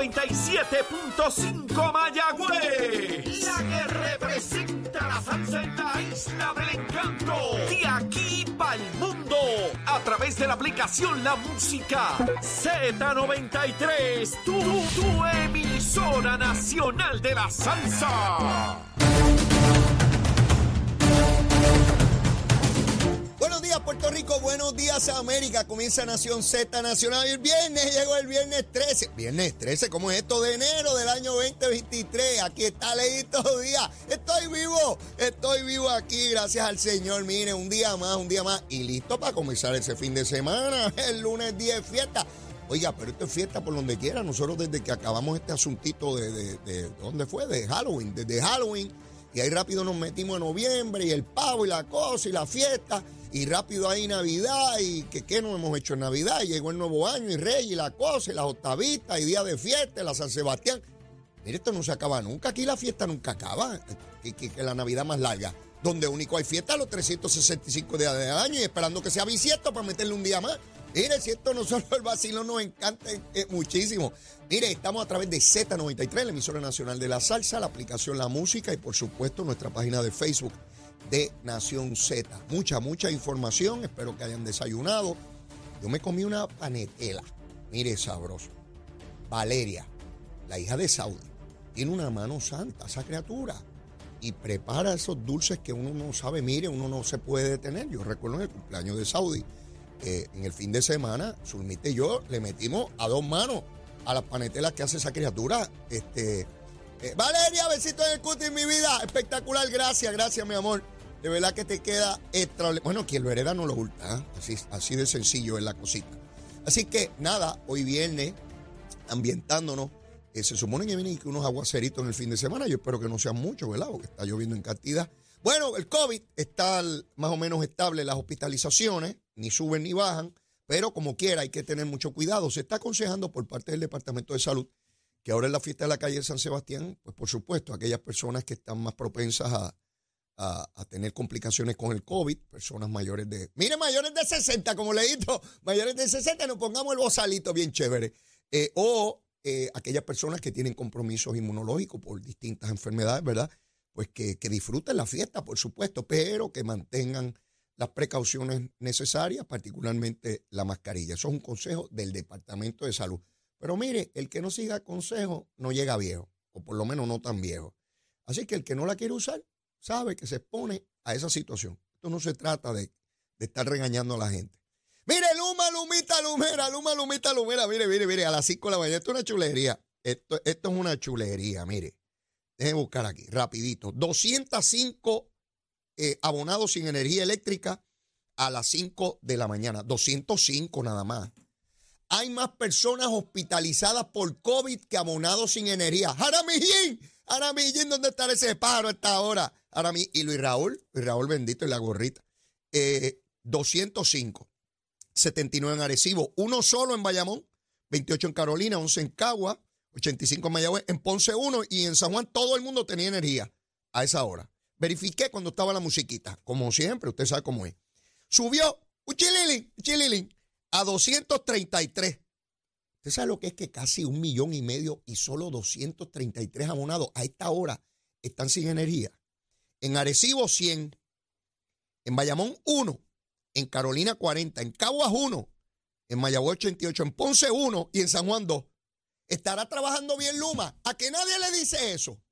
Z97.5 Mayagüez. La que representa la salsa en la isla del encanto. De aquí para el mundo. A través de la aplicación La Música. Z93. Tu, tu emisora nacional de la salsa. Puerto Rico, buenos días América. Comienza Nación Z Nacional. Y el viernes llegó el viernes 13. Viernes 13, ¿cómo es esto? De enero del año 2023. Aquí está Leito Díaz. Estoy vivo, estoy vivo aquí, gracias al Señor. Mire, un día más, un día más. Y listo para comenzar ese fin de semana. El lunes 10 fiesta. Oiga, pero esto es fiesta por donde quiera. Nosotros desde que acabamos este asuntito de, de, de ¿dónde fue? De Halloween. Desde Halloween. Y ahí rápido nos metimos en noviembre y el pavo y la cosa y la fiesta. Y rápido ahí Navidad y que qué no hemos hecho en Navidad. Llegó el nuevo año y Rey y la cosa y las octavistas y día de fiesta la San Sebastián. Mire, esto no se acaba nunca. Aquí la fiesta nunca acaba. Que, que- la Navidad más larga. Donde único hay fiesta los 365 días del año y esperando que sea bisiesto para meterle un día más. Mire, si esto no solo el vacilo nos encanta eh, muchísimo. Mire, estamos a través de Z93, la emisora nacional de la salsa, la aplicación La Música y por supuesto nuestra página de Facebook de Nación Z. Mucha, mucha información. Espero que hayan desayunado. Yo me comí una panetela. Mire, sabroso. Valeria, la hija de Saudi, tiene una mano santa, esa criatura. Y prepara esos dulces que uno no sabe, mire, uno no se puede detener. Yo recuerdo en el cumpleaños de Saudi, eh, en el fin de semana, Zulmita y yo le metimos a dos manos a las panetelas que hace esa criatura. Este, eh, Valeria, besito en el cutis, mi vida. Espectacular, gracias, gracias, mi amor. De verdad que te queda extraordinario. Bueno, quien lo hereda no lo hurta. ¿eh? Así, así de sencillo es la cosita. Así que nada, hoy viernes, ambientándonos. eh, se supone que vienen unos aguaceritos en el fin de semana. Yo espero que no sean muchos, ¿verdad? Porque está lloviendo en cantidad. Bueno, el COVID está más o menos estable, las hospitalizaciones ni suben ni bajan, pero como quiera hay que tener mucho cuidado. Se está aconsejando por parte del Departamento de Salud que ahora en la fiesta de la calle San Sebastián, pues por supuesto, aquellas personas que están más propensas a, a, tener complicaciones con el COVID, personas mayores de... Mire, mayores de 60, como le digo, mayores de 60, nos pongamos el bozalito bien chévere. Eh, o eh, aquellas personas que tienen compromisos inmunológicos por distintas enfermedades, ¿verdad? Pues que, que disfruten la fiesta, por supuesto, pero que mantengan las precauciones necesarias, particularmente la mascarilla. Eso es un consejo del Departamento de Salud. Pero mire, el que no siga consejo no llega viejo, o por lo menos no tan viejo. Así que el que no la quiere usar sabe que se expone a esa situación. Esto no se trata de, de estar regañando a la gente. Mire, Luma, Lumita, Lumera, Luma, Lumita, Lumera. Mire, mire, mire, a las 5 de la mañana. Esto es una chulería. Esto, esto es una chulería, mire. Déjenme buscar aquí, rapidito. 205 eh, abonados sin energía eléctrica a las 5 de la mañana. 205 nada más. Hay más personas hospitalizadas por COVID que abonados sin energía. Jaramillín, Jaramillín, ¿dónde está ese pájaro a esta hora? Jaramillín. Y Luis Raúl, Luis Raúl bendito y la gorrita. Eh, 205, 79 en Arecibo, uno solo en Bayamón, 28 en Carolina, 11 en Cagua, 85 en Mayagüez, en Ponce 1 y en San Juan todo el mundo tenía energía a esa hora. Verifiqué cuando estaba la musiquita, como siempre, usted sabe cómo es. Subió un chililín, un chililín, a 233. ¿Usted sabe lo que es que casi un millón y medio y solo 233 abonados a esta hora están sin energía? En Arecibo 100, en Bayamón 1, en Carolina 40, en Caguas 1, en Mayagüez 88, en Ponce 1 y en San Juan 2. ¿Estará trabajando bien Luma? ¿A que nadie le dice eso?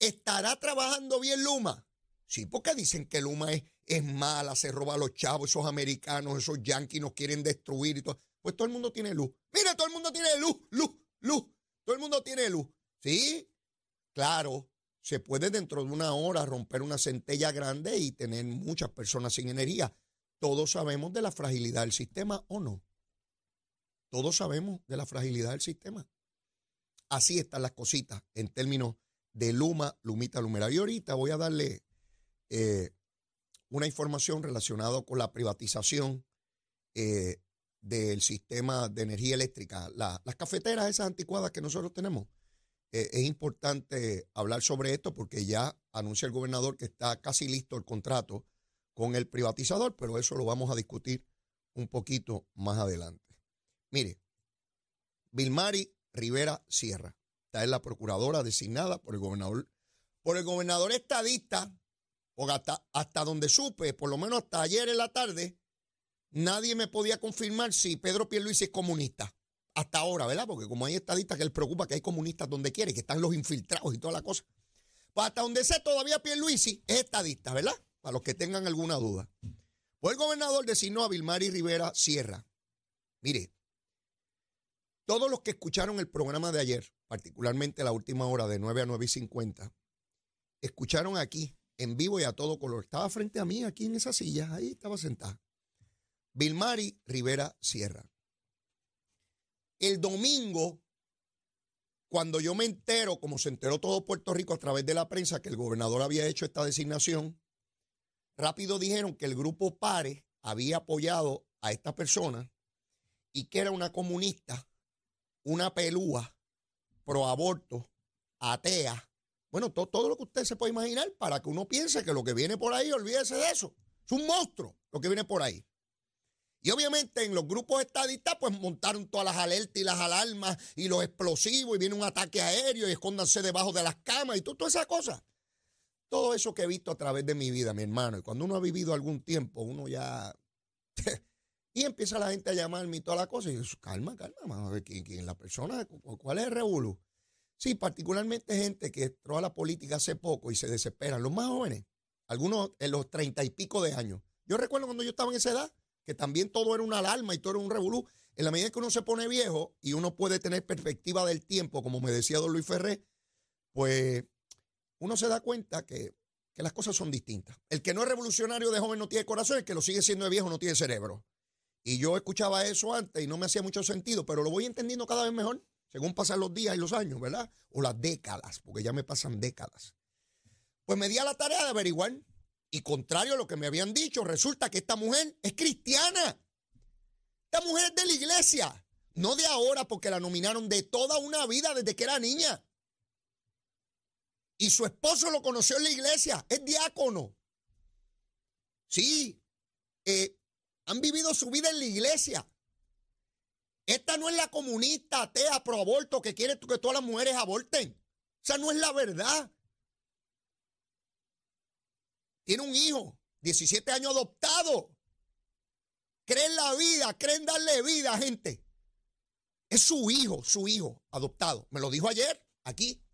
¿Estará trabajando bien Luma? Sí, porque dicen que Luma es, es mala, se roba a los chavos, esos americanos, esos yanquis nos quieren destruir y todo. Pues todo el mundo tiene luz. Mire, todo el mundo tiene luz, luz, luz. Todo el mundo tiene luz. Sí, claro, se puede dentro de una hora romper una centella grande y tener muchas personas sin energía. Todos sabemos de la fragilidad del sistema o no. Todos sabemos de la fragilidad del sistema. Así están las cositas en términos de Luma, Lumita, Lumera. Y ahorita voy a darle eh, una información relacionada con la privatización eh, del sistema de energía eléctrica. La- las cafeteras esas anticuadas que nosotros tenemos. Eh, es importante hablar sobre esto porque ya anuncia el gobernador que está casi listo el contrato con el privatizador, pero eso lo vamos a discutir un poquito más adelante. Mire, Vilmari Rivera Sierra. Esta es la procuradora designada por el gobernador, por el gobernador estadista, porque hasta, hasta donde supe, por lo menos hasta ayer en la tarde, nadie me podía confirmar si Pedro Pierluisi es comunista. Hasta ahora, ¿verdad? Porque como hay estadistas que él preocupa que hay comunistas donde quiere, que están los infiltrados y toda la cosa. Pues hasta donde sé todavía Pierluisi es estadista, ¿verdad? Para los que tengan alguna duda. Pues el gobernador designó a Vilmari Rivera Sierra. Mire, todos los que escucharon el programa de ayer, particularmente la última hora de 9 a 9 y 50, escucharon aquí, en vivo y a todo color. Estaba frente a mí, aquí en esa silla, ahí estaba sentada. Vilmari Rivera Sierra. El domingo, cuando yo me entero, como se enteró todo Puerto Rico a través de la prensa, que el gobernador había hecho esta designación, rápido dijeron que el grupo PARE había apoyado a esta persona y que era una comunista, una pelúa, pro aborto, atea. Bueno, todo, lo que usted se puede imaginar para que uno piense que lo que viene por ahí, olvídese de eso. Es un monstruo lo que viene por ahí. Y obviamente en los grupos estadistas, pues montaron todas las alertas y las alarmas y los explosivos y viene un ataque aéreo y escóndanse debajo de las camas y todo, toda esa cosa. Todo eso que he visto a través de mi vida, mi hermano. Y cuando uno ha vivido algún tiempo, uno ya. y empieza la gente a llamarme y toda la cosa. Y yo, calma, calma, vamos a ver quién, es la persona, cuál es el revolú. Sí, particularmente gente que entró a la política hace poco y se desesperan. Los más jóvenes, algunos en los treinta y pico de años. Yo recuerdo cuando yo estaba en esa edad, que también todo era una alarma y todo era un revolú. En la medida que uno se pone viejo y uno puede tener perspectiva del tiempo, como me decía don Luis Ferré, pues uno se da cuenta que, las cosas son distintas. El que no es revolucionario de joven no tiene corazón, el que lo sigue siendo de viejo no tiene cerebro. Y yo escuchaba eso antes y no me hacía mucho sentido, pero lo voy entendiendo cada vez mejor, según pasan los días y los años, ¿verdad? O las décadas, porque ya me pasan décadas. Pues me di a la tarea de averiguar y contrario a lo que me habían dicho, resulta que esta mujer es cristiana. Esta mujer es de la iglesia. No de ahora porque la nominaron de toda una vida desde que era niña. Y su esposo lo conoció en la iglesia. Es diácono. Sí. Eh, han vivido su vida en la iglesia. Esta no es la comunista atea pro aborto que quiere que todas las mujeres aborten. O sea, no es la verdad. Tiene un hijo, 17 años adoptado. Creen la vida, creen darle vida, gente. Es su hijo, su hijo adoptado. Me lo dijo ayer, aquí.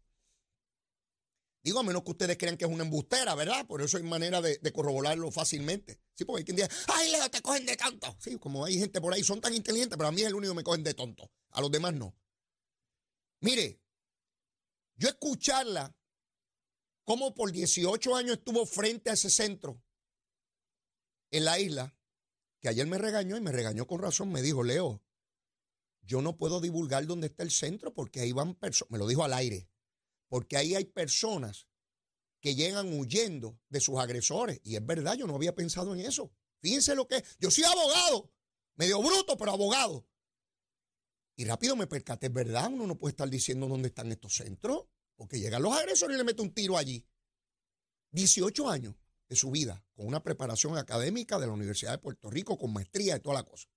Digo, a menos que ustedes crean que es una embustera, ¿verdad? Por eso hay manera de, corroborarlo fácilmente. Sí, porque hay quien dice, ay, Leo, te cogen de tonto. Sí, como hay gente por ahí, son tan inteligentes, pero a mí es el único que me cogen de tonto. A los demás no. Mire, yo escucharla cómo por 18 años estuvo frente a ese centro en la isla, que ayer me regañó y me regañó con razón, me dijo, Leo, yo no puedo divulgar dónde está el centro porque ahí van personas, me lo dijo al aire, porque ahí hay personas que llegan huyendo de sus agresores. Y es verdad, yo no había pensado en eso. Fíjense lo que es. Yo soy abogado, medio bruto, pero abogado. Y rápido me percaté, es verdad, uno no puede estar diciendo dónde están estos centros. Porque llegan los agresores y le meten un tiro allí. 18 años de su vida, con una preparación académica de la Universidad de Puerto Rico, con maestría y toda la cosa.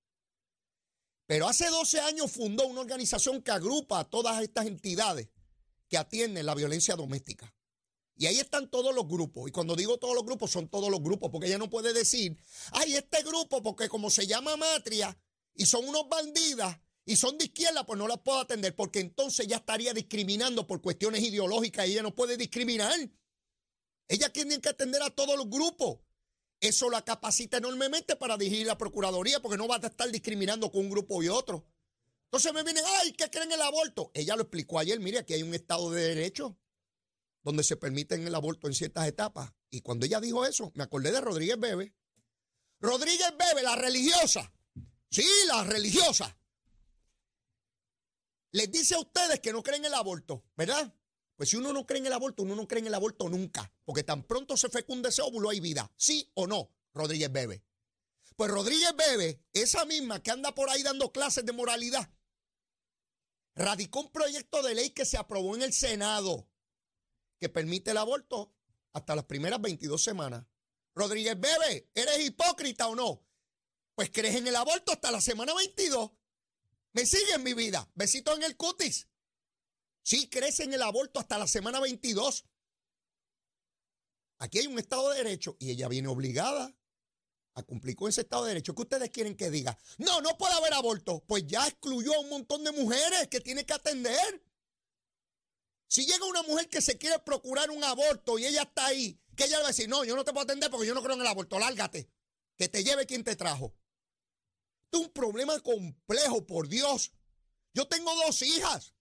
Pero hace 12 años fundó una organización que agrupa a todas estas entidades que atienden la violencia doméstica. Y ahí están todos los grupos. Y cuando digo todos los grupos, son todos los grupos, porque ella no puede decir, ay, este grupo, porque como se llama Matria y son unos bandidas, y son de izquierda, pues no las puedo atender, porque entonces ya estaría discriminando por cuestiones ideológicas y ella no puede discriminar. Ella tiene que atender a todos los grupos. Eso la capacita enormemente para dirigir la Procuraduría, porque no va a estar discriminando con un grupo y otro. Entonces me vienen, ay, ¿qué creen el aborto? Ella lo explicó ayer, mire, aquí hay un Estado de Derecho donde se permiten el aborto en ciertas etapas. Y cuando ella dijo eso, me acordé de Rodríguez Bebe. Rodríguez Bebe, la religiosa. Sí, la religiosa les dice a ustedes que no creen en el aborto, ¿verdad? Pues si uno no cree en el aborto, uno no cree en el aborto nunca, porque tan pronto se fecunde ese óvulo hay vida, ¿sí o no? Rodríguez Bebe. Pues Rodríguez Bebe, esa misma que anda por ahí dando clases de moralidad, radicó un proyecto de ley que se aprobó en el Senado que permite el aborto hasta las primeras 22 semanas. Rodríguez Bebe, ¿eres hipócrita o no? Pues crees en el aborto hasta la semana 22. Me sigue en mi vida. Besito en el cutis. Sí, crecen el aborto hasta la semana 22. Aquí hay un Estado de Derecho y ella viene obligada a cumplir con ese Estado de Derecho. ¿Qué ustedes quieren que diga? No, no puede haber aborto. Pues ya excluyó a un montón de mujeres que tiene que atender. Si llega una mujer que se quiere procurar un aborto y ella está ahí, que ella le va a decir, no, yo no te puedo atender porque yo no creo en el aborto, lárgate, que te lleve quien te trajo. Un problema complejo, por Dios. Yo tengo dos hijas.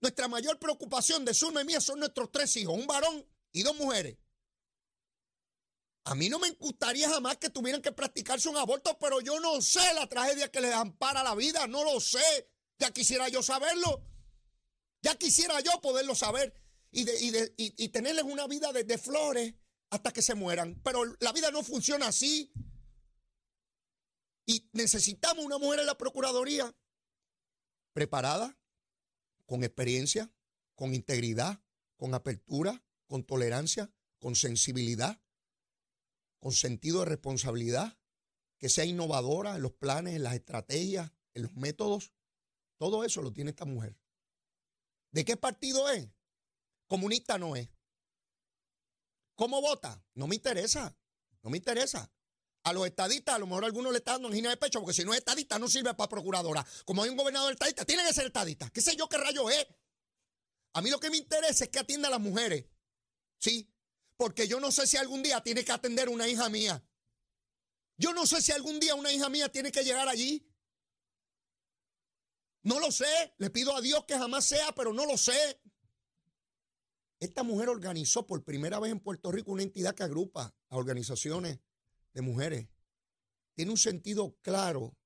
Nuestra mayor preocupación de Zulma y mía son nuestros tres hijos, un varón y dos mujeres. A mí no me gustaría jamás que tuvieran que practicarse un aborto, pero yo no sé la tragedia que les ampara la vida, no lo sé. Ya quisiera yo saberlo. Ya quisiera yo poderlo saber y, y, tenerles una vida de, flores hasta que se mueran. Pero la vida no funciona así. Y necesitamos una mujer en la Procuraduría preparada, con experiencia, con integridad, con apertura, con tolerancia, con sensibilidad, con sentido de responsabilidad, que sea innovadora en los planes, en las estrategias, en los métodos. Todo eso lo tiene esta mujer. ¿De qué partido es? Comunista no es. ¿Cómo vota? No me interesa. No me interesa. A los estadistas, a lo mejor algunos le están dando angina de pecho, porque si no es estadista, no sirve para procuradora. Como hay un gobernador estadista, tiene que ser estadista. ¿Qué sé yo qué rayo es? A mí lo que me interesa es que atienda a las mujeres. Sí. Porque yo no sé si algún día tiene que atender una hija mía. Yo no sé si algún día una hija mía tiene que llegar allí. No lo sé. Le pido a Dios que jamás sea, pero no lo sé. Esta mujer organizó por primera vez en Puerto Rico una entidad que agrupa a organizaciones de mujeres. Tiene un sentido claro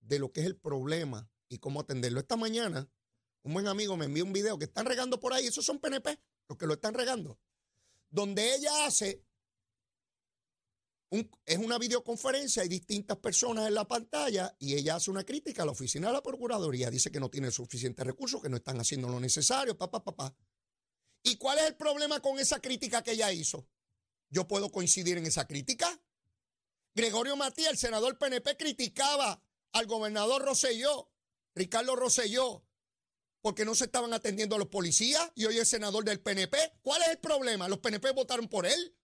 de lo que es el problema y cómo atenderlo. Esta mañana, un buen amigo me envió un video que están regando por ahí. Esos son PNP, los que lo están regando. Donde ella hace es una videoconferencia, hay distintas personas en la pantalla y ella hace una crítica a la oficina de la Procuraduría. Dice que no tiene suficientes recursos, que no están haciendo lo necesario, papá, papá. ¿Y cuál es el problema con esa crítica que ella hizo? Yo puedo coincidir en esa crítica. Gregorio Matías, el senador PNP, criticaba al gobernador Roselló, Ricardo Roselló, porque no se estaban atendiendo a los policías y hoy es senador del PNP. ¿Cuál es el problema? ¿Los PNP votaron por él?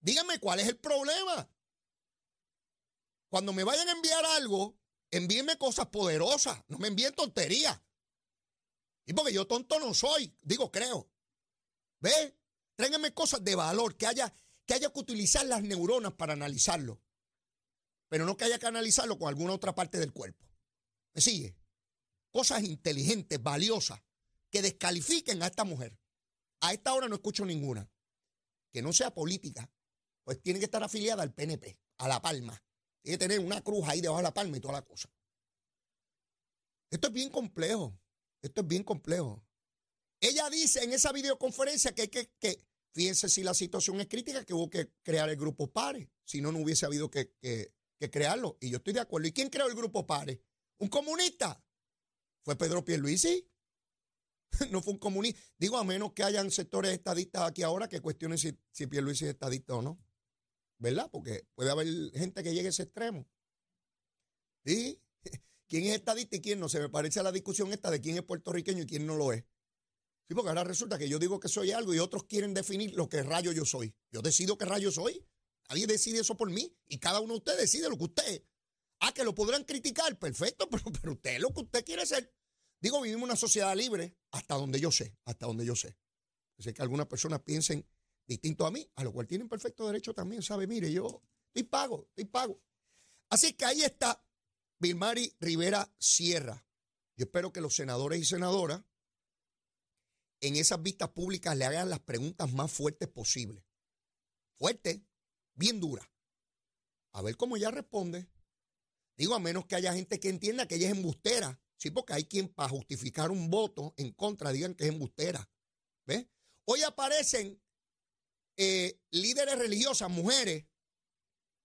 Díganme cuál es el problema. Cuando me vayan a enviar algo, envíenme cosas poderosas, no me envíen tonterías. Y porque yo tonto no soy, digo creo. ¿Ve? Tráiganme cosas de valor, que haya, que haya que utilizar las neuronas para analizarlo. Pero no que haya que analizarlo con alguna otra parte del cuerpo. ¿Me sigue? Cosas inteligentes, valiosas, que descalifiquen a esta mujer. A esta hora no escucho ninguna. Que no sea política, pues tiene que estar afiliada al PNP, a La Palma. Tiene que tener una cruz ahí debajo de La Palma y toda la cosa. Esto es bien complejo. Esto es bien complejo. Ella dice en esa videoconferencia que hay que, que fíjense si la situación es crítica, que hubo que crear el grupo PARE. Si no, no hubiese habido que, que, que crearlo. Y yo estoy de acuerdo. ¿Y quién creó el grupo PARE? ¿Un comunista? ¿Fue Pedro Pierluisi? no fue un comunista. Digo, a menos que hayan sectores estadistas aquí ahora que cuestionen si, si Pierluisi es estadista o no. ¿verdad? Porque puede haber gente que llegue a ese extremo. ¿Sí? ¿Quién es estadista y quién no? Se me parece a la discusión esta de quién es puertorriqueño y quién no lo es. Sí, porque ahora resulta que yo digo que soy algo y otros quieren definir lo que rayo yo soy. Yo decido qué rayo soy. Nadie decide eso por mí y cada uno de ustedes decide lo que usted es. Ah, que lo podrán criticar, perfecto, pero, pero usted es lo que usted quiere ser. Digo, vivimos una sociedad libre hasta donde yo sé, hasta donde yo sé. Sé que algunas personas piensen distinto a mí, a lo cual tienen perfecto derecho también, ¿sabe? Mire, yo estoy pago, estoy pago. Así que ahí está Vilmari Rivera Sierra. Yo espero que los senadores y senadoras en esas vistas públicas le hagan las preguntas más fuertes posibles. Fuertes, bien duras. A ver cómo ella responde. Digo, a menos que haya gente que entienda que ella es embustera. Sí, porque hay quien para justificar un voto en contra digan que es embustera. ¿Ves? Hoy aparecen eh, líderes religiosas, mujeres,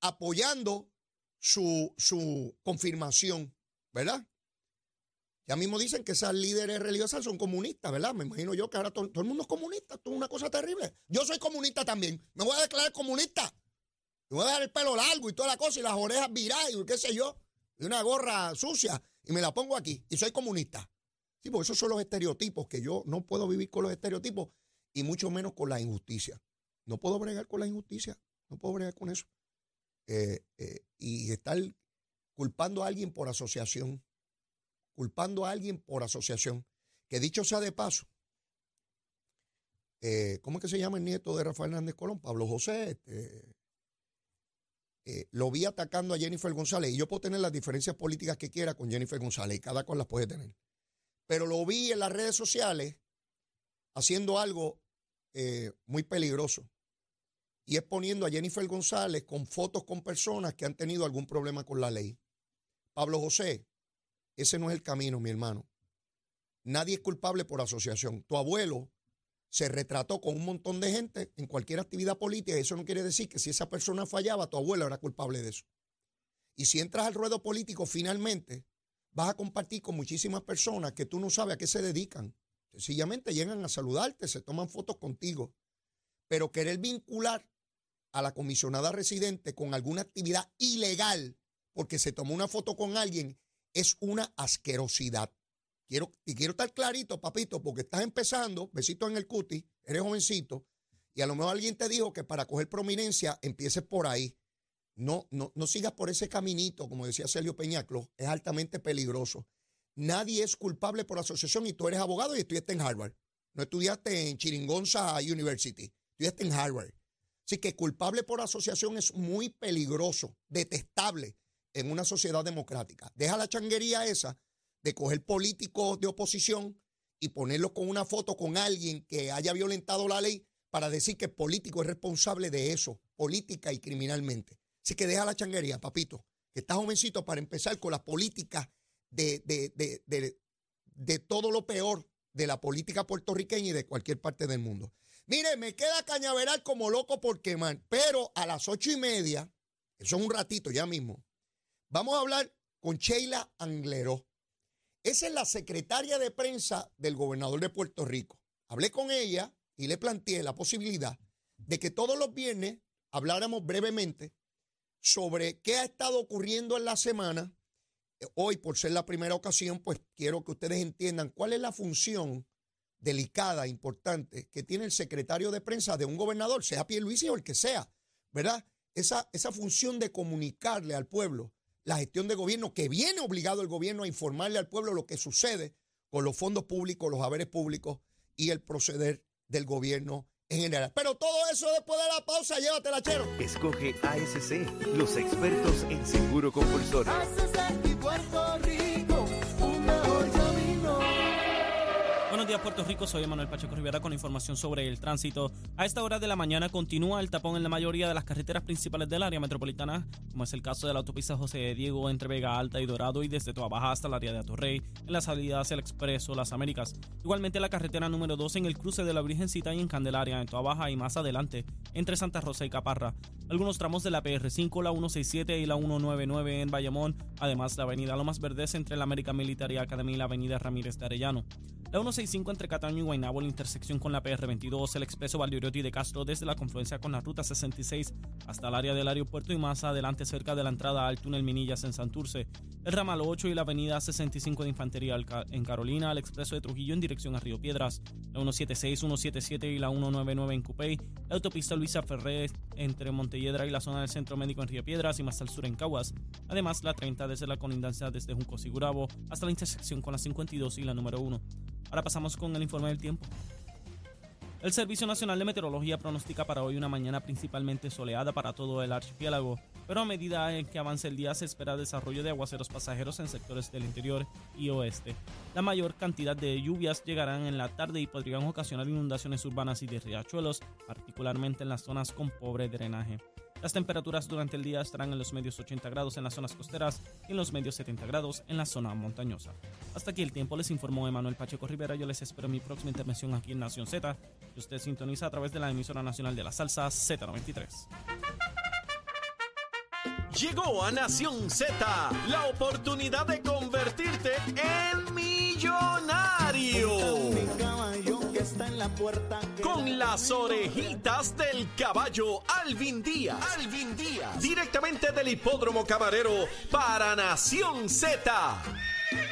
apoyando su, su confirmación, ¿verdad? Ya mismo dicen que esas líderes religiosas son comunistas, ¿verdad? Me imagino yo que ahora todo, el mundo es comunista. Esto es una cosa terrible. Yo soy comunista también. Me voy a declarar comunista. Me voy a dar el pelo largo y toda la cosa y las orejas viradas y qué sé yo. Y una gorra sucia y me la pongo aquí. Y soy comunista. Sí, porque esos son los estereotipos, que yo no puedo vivir con los estereotipos y mucho menos con la injusticia. No puedo bregar con la injusticia, no puedo bregar con eso. Eh, eh, y estar culpando a alguien por asociación, culpando a alguien por asociación, que dicho sea de paso, eh, ¿cómo es que se llama el nieto de Rafael Hernández Colón? Pablo José, este, lo vi atacando a Jennifer González y yo puedo tener las diferencias políticas que quiera con Jennifer González y cada cual las puede tener. Pero lo vi en las redes sociales haciendo algo muy peligroso y es poniendo a Jennifer González con fotos con personas que han tenido algún problema con la ley. Pablo José, ese no es el camino, mi hermano. Nadie es culpable por asociación. Tu abuelo se retrató con un montón de gente en cualquier actividad política eso no quiere decir que si esa persona fallaba, tu abuelo era culpable de eso. Y si entras al ruedo político, finalmente vas a compartir con muchísimas personas que tú no sabes a qué se dedican. Sencillamente llegan a saludarte, se toman fotos contigo. Pero querer vincular a la comisionada residente con alguna actividad ilegal porque se tomó una foto con alguien es una asquerosidad. Quiero, y quiero estar clarito, papito, porque estás empezando, besito en el cuti, eres jovencito, y a lo mejor alguien te dijo que para coger prominencia empieces por ahí. No, no, no sigas por ese caminito, como decía Sergio Peñaclo, es altamente peligroso. Nadie es culpable por asociación y tú eres abogado y estudiaste en Harvard. No estudiaste en Chiringonza University, estudiaste en Harvard. Así que culpable por asociación es muy peligroso, detestable en una sociedad democrática. Deja la changuería esa de coger políticos de oposición y ponerlos con una foto con alguien que haya violentado la ley para decir que el político es responsable de eso, política y criminalmente. Así que deja la changuería, papito, que estás jovencito para empezar con la política de, de, de, de todo lo peor de la política puertorriqueña y de cualquier parte del mundo. Mire, me queda cañaveral como loco por quemar, pero a las ocho y media, eso es un ratito ya mismo, vamos a hablar con Sheila Angleró. Esa es la secretaria de prensa del gobernador de Puerto Rico. Hablé con ella y le planteé la posibilidad de que todos los viernes habláramos brevemente sobre qué ha estado ocurriendo en la semana. Hoy, por ser la primera ocasión, pues quiero que ustedes entiendan cuál es la función delicada, importante, que tiene el secretario de prensa de un gobernador, sea Pierluisi o el que sea, ¿verdad? Esa, esa función de comunicarle al pueblo la gestión de gobierno, que viene obligado el gobierno a informarle al pueblo lo que sucede con los fondos públicos, los haberes públicos y el proceder del gobierno en general. Pero todo eso después de la pausa, llévatela, chero. Escoge ASC, los expertos en seguro compulsorio. Buenos días, Puerto Rico. Soy Manuel Pacheco Rivera con información sobre el tránsito. A esta hora de la mañana continúa el tapón en la mayoría de las carreteras principales del área metropolitana, como es el caso de la autopista José Diego entre Vega Alta y Dorado y desde Toa Baja hasta el área de Atorrey, en la salida hacia el Expreso Las Américas. Igualmente la carretera número 2 en el cruce de la Virgencita y en Candelaria, en Toa Baja y más adelante, entre Santa Rosa y Caparra. Algunos tramos de la PR5, la 167 y la 199 en Bayamón, además la avenida Lomas Verdes entre la América Military Academy y la avenida Ramírez de Arellano. La 165 entre Cataño y Guaynabo, la intersección con la PR22, el expreso Valdoriotti de Castro desde la confluencia con la ruta 66 hasta el área del aeropuerto y más adelante cerca de la entrada al túnel Minillas en Santurce, el ramal 8 y la avenida 65 de Infantería en Carolina, el expreso de Trujillo en dirección a Río Piedras, la 176, 177 y la 199 en Cupey, la autopista Luisa Ferré entre Montelledra y la zona del Centro Médico en Río Piedras y más al sur en Caguas, además la 30 desde la colindancia desde Junco Sigurabo hasta la intersección con la 52 y la número 1. Ahora pasamos con el informe del tiempo. El Servicio Nacional de Meteorología pronostica para hoy una mañana principalmente soleada para todo el archipiélago, pero a medida en que avance el día se espera desarrollo de aguaceros pasajeros en sectores del interior y oeste. La mayor cantidad de lluvias llegarán en la tarde y podrían ocasionar inundaciones urbanas y de riachuelos, particularmente en las zonas con pobre drenaje. Las temperaturas durante el día estarán en los medios 80 grados en las zonas costeras y en los medios 70 grados en la zona montañosa. Hasta aquí el tiempo, les informó Emanuel Pacheco Rivera. Yo les espero mi próxima intervención aquí en Nación Z, que usted sintoniza a través de la emisora nacional de la salsa Z93. Llegó a Nación Z la oportunidad de convertirte en millonario con las orejitas del caballo Alvin Díaz. Alvin Díaz. Directamente del hipódromo camarero para Nación Z.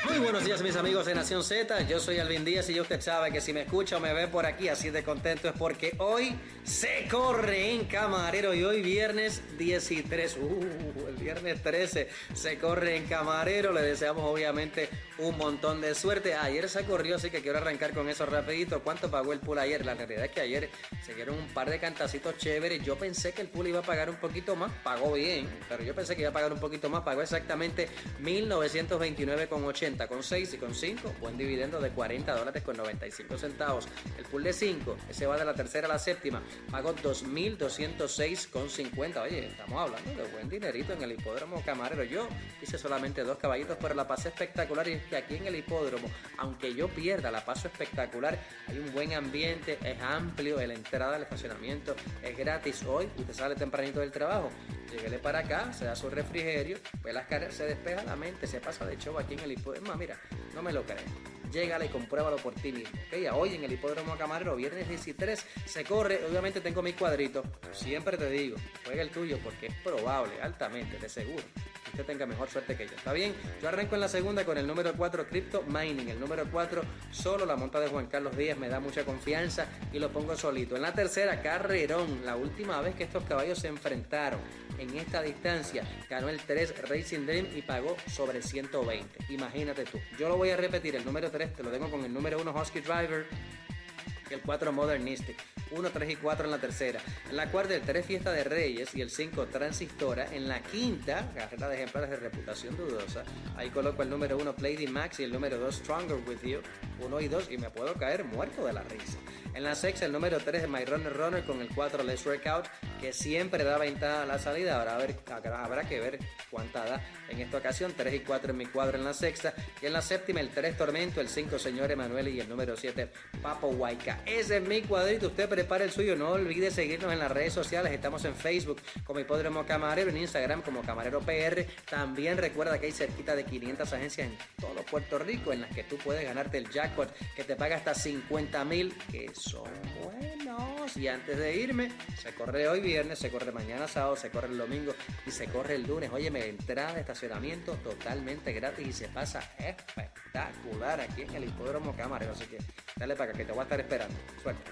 Muy buenos días mis amigos de Nación Z, yo soy Alvin Díaz y usted sabe que si me escucha o me ve por aquí así de contento es porque hoy se corre en Camarero y hoy viernes 13, uh, el viernes 13 se corre en Camarero, le deseamos obviamente un montón de suerte. Ayer se corrió, así que quiero arrancar con eso rapidito. ¿Cuánto pagó el pool ayer? La realidad es que ayer se dieron un par de cantacitos chéveres. Yo pensé que el pool iba a pagar un poquito más, pagó bien, pero yo pensé que iba a pagar un poquito más, pagó exactamente 1929,80 con 6 y con 5, buen dividendo de 40 dólares con 95 centavos. El pool de 5, ese va de la tercera a la séptima, pagó 2.206,50. Oye, estamos hablando de buen dinerito en el hipódromo camarero. Yo hice solamente dos caballitos, pero la pasé espectacular y es que aquí en el hipódromo, aunque yo pierda, la paso espectacular. Hay un buen ambiente, es amplio, la entrada al estacionamiento es gratis hoy. Usted sale tempranito del trabajo, Lléguele para acá, se da su refrigerio, pues las caras se despeja la mente, se pasa de show aquí en el hipódromo. Mira, no me lo crees. Llégale y compruébalo por ti mismo. ¿okay? Hoy en el hipódromo Camarero, viernes 13, se corre. Obviamente tengo mis cuadritos. Siempre te digo, juega el tuyo porque es probable, altamente, de seguro, usted tenga mejor suerte que yo. ¿Está bien? Yo arranco en la segunda con el número 4, Crypto Mining. El número 4, solo la monta de Juan Carlos Díaz me da mucha confianza y lo pongo solito. En la tercera, Carrerón. La última vez que estos caballos se enfrentaron en esta distancia. Ganó el 3 Racing Dream y pagó sobre 120. Imagínate tú. Yo lo voy a repetir, el número 3 te lo tengo con el número 1 Husky Driver el 4 Modernistic, 1, 3 y 4 en la tercera. En la cuarta, el 3 Fiesta de Reyes y el 5 Transistora. En la quinta, carrera de ejemplares de reputación dudosa. Ahí coloco el número 1 Play Max y el número 2 Stronger With You, 1 y 2 y me puedo caer muerto de la risa. En la sexta, el número 3 My Runner Runner con el 4 Let's Workout, que siempre da ventaja a la salida. Ahora a ver, habrá que ver cuánta da en esta ocasión. 3 y 4 en mi cuadro en la sexta. Y en la séptima, el 3 Tormento, el 5 Señor Emanuel y el número 7 Papo Huayca. Ese es mi cuadrito. Usted prepare el suyo. No olvide seguirnos en las redes sociales. Estamos en Facebook como Hipódromo Camarero, en Instagram como Camarero PR. También recuerda que hay cerquita de 500 agencias en todo Puerto Rico en las que tú puedes ganarte el jackpot que te paga hasta 50 mil, que son buenos. Y antes de irme, se corre hoy viernes, se corre mañana sábado, se corre el domingo y se corre el lunes. Oye, me entrada estacionamiento totalmente gratis y se pasa espectacular aquí en el Hipódromo Camarero. Así que dale para acá que te voy a estar esperando suelta.